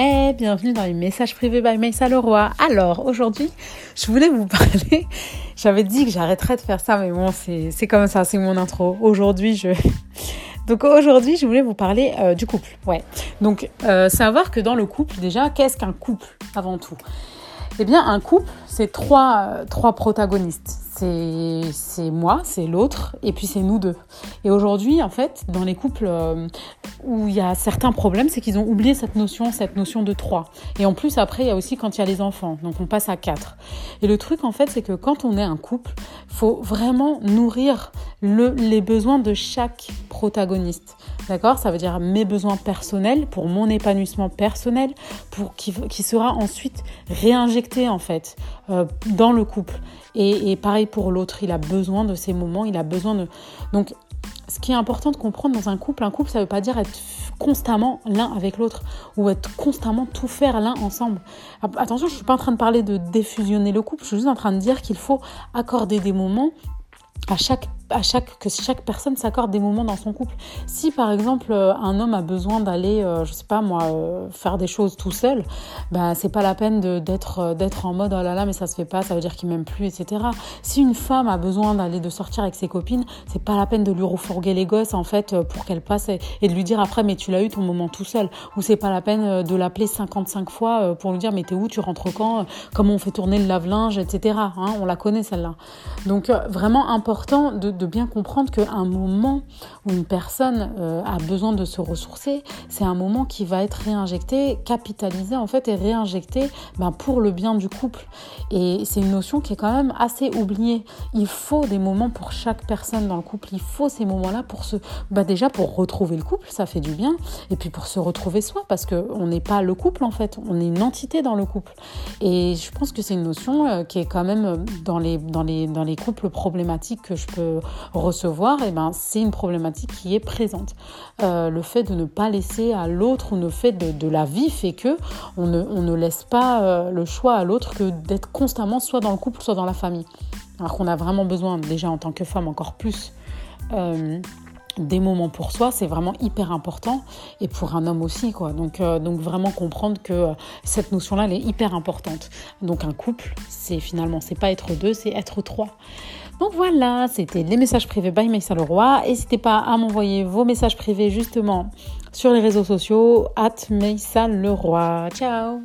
Hey, bienvenue dans les messages privés by Maïssa Leroy. Alors, aujourd'hui, je voulais vous parler. J'avais dit que j'arrêterais de faire ça, mais bon, c'est comme ça, c'est mon intro. Aujourd'hui, je. Donc aujourd'hui, je voulais vous parler euh, du couple. Ouais. Donc, euh, savoir que dans le couple, déjà, qu'est-ce qu'un couple avant tout? Eh bien, un couple, c'est trois, euh, trois protagonistes c'est moi, c'est l'autre, et puis c'est nous deux. Et aujourd'hui, en fait, dans les couples euh, où il y a certains problèmes, c'est qu'ils ont oublié cette notion, cette notion de trois. Et en plus, après, il y a aussi quand il y a les enfants, donc on passe à quatre. Et le truc, en fait, c'est que quand on est un couple, faut vraiment nourrir le, les besoins de chaque protagoniste. D'accord? Ça veut dire mes besoins personnels pour mon épanouissement personnel, pour qui, qui sera ensuite réinjecté en fait euh, dans le couple. Et, et pareil pour l'autre, il a besoin de ces moments, il a besoin de. Donc, ce qui est important de comprendre dans un couple, un couple, ça ne veut pas dire être constamment l'un avec l'autre ou être constamment tout faire l'un ensemble. Attention, je ne suis pas en train de parler de défusionner le couple, je suis juste en train de dire qu'il faut accorder des moments à chaque à chaque, que chaque personne s'accorde des moments dans son couple. Si par exemple euh, un homme a besoin d'aller, euh, je sais pas moi, euh, faire des choses tout seul, ben c'est pas la peine d'être d'être en mode oh là là mais ça se fait pas, ça veut dire qu'il m'aime plus, etc. Si une femme a besoin d'aller de sortir avec ses copines, c'est pas la peine de lui refourguer les gosses en fait pour qu'elle passe et, de lui dire après mais tu l'as eu ton moment tout seul. Ou c'est pas la peine de l'appeler 55 fois pour lui dire mais t'es où, tu rentres quand, comment on fait tourner le lave-linge, etc. Hein, on la connaît celle-là. Donc vraiment important de de bien comprendre qu'un moment où une personne euh, a besoin de se ressourcer, c'est un moment qui va être réinjecté, capitalisé en fait et réinjecté ben, pour le bien du couple. Et c'est une notion qui est quand même assez oubliée. Il faut des moments pour chaque personne dans le couple. Il faut ces moments-là pour se, ben, déjà pour retrouver le couple, ça fait du bien, et puis pour se retrouver soi, parce qu'on n'est pas le couple en fait, on est une entité dans le couple. Et je pense que c'est une notion euh, qui est quand même euh, dans les, dans les, dans les couples problématiques que je peux recevoir, eh ben, c'est une problématique qui est présente. Euh, le fait de ne pas laisser à l'autre, ou le fait de, la vie fait que on ne, on ne laisse pas euh, le choix à l'autre que d'être constamment soit dans le couple, soit dans la famille. Alors qu'on a vraiment besoin, déjà en tant que femme, encore plus. Euh, des moments pour soi, c'est vraiment hyper important et pour un homme aussi quoi. Donc donc vraiment comprendre que cette notion là elle est hyper importante. Donc un couple, c'est finalement c'est pas être deux, c'est être trois. Donc voilà, c'était les messages privés by Maïssa Leroy. N'hésitez pas à m'envoyer vos messages privés justement sur les réseaux sociaux, at Maïssa Leroy. Ciao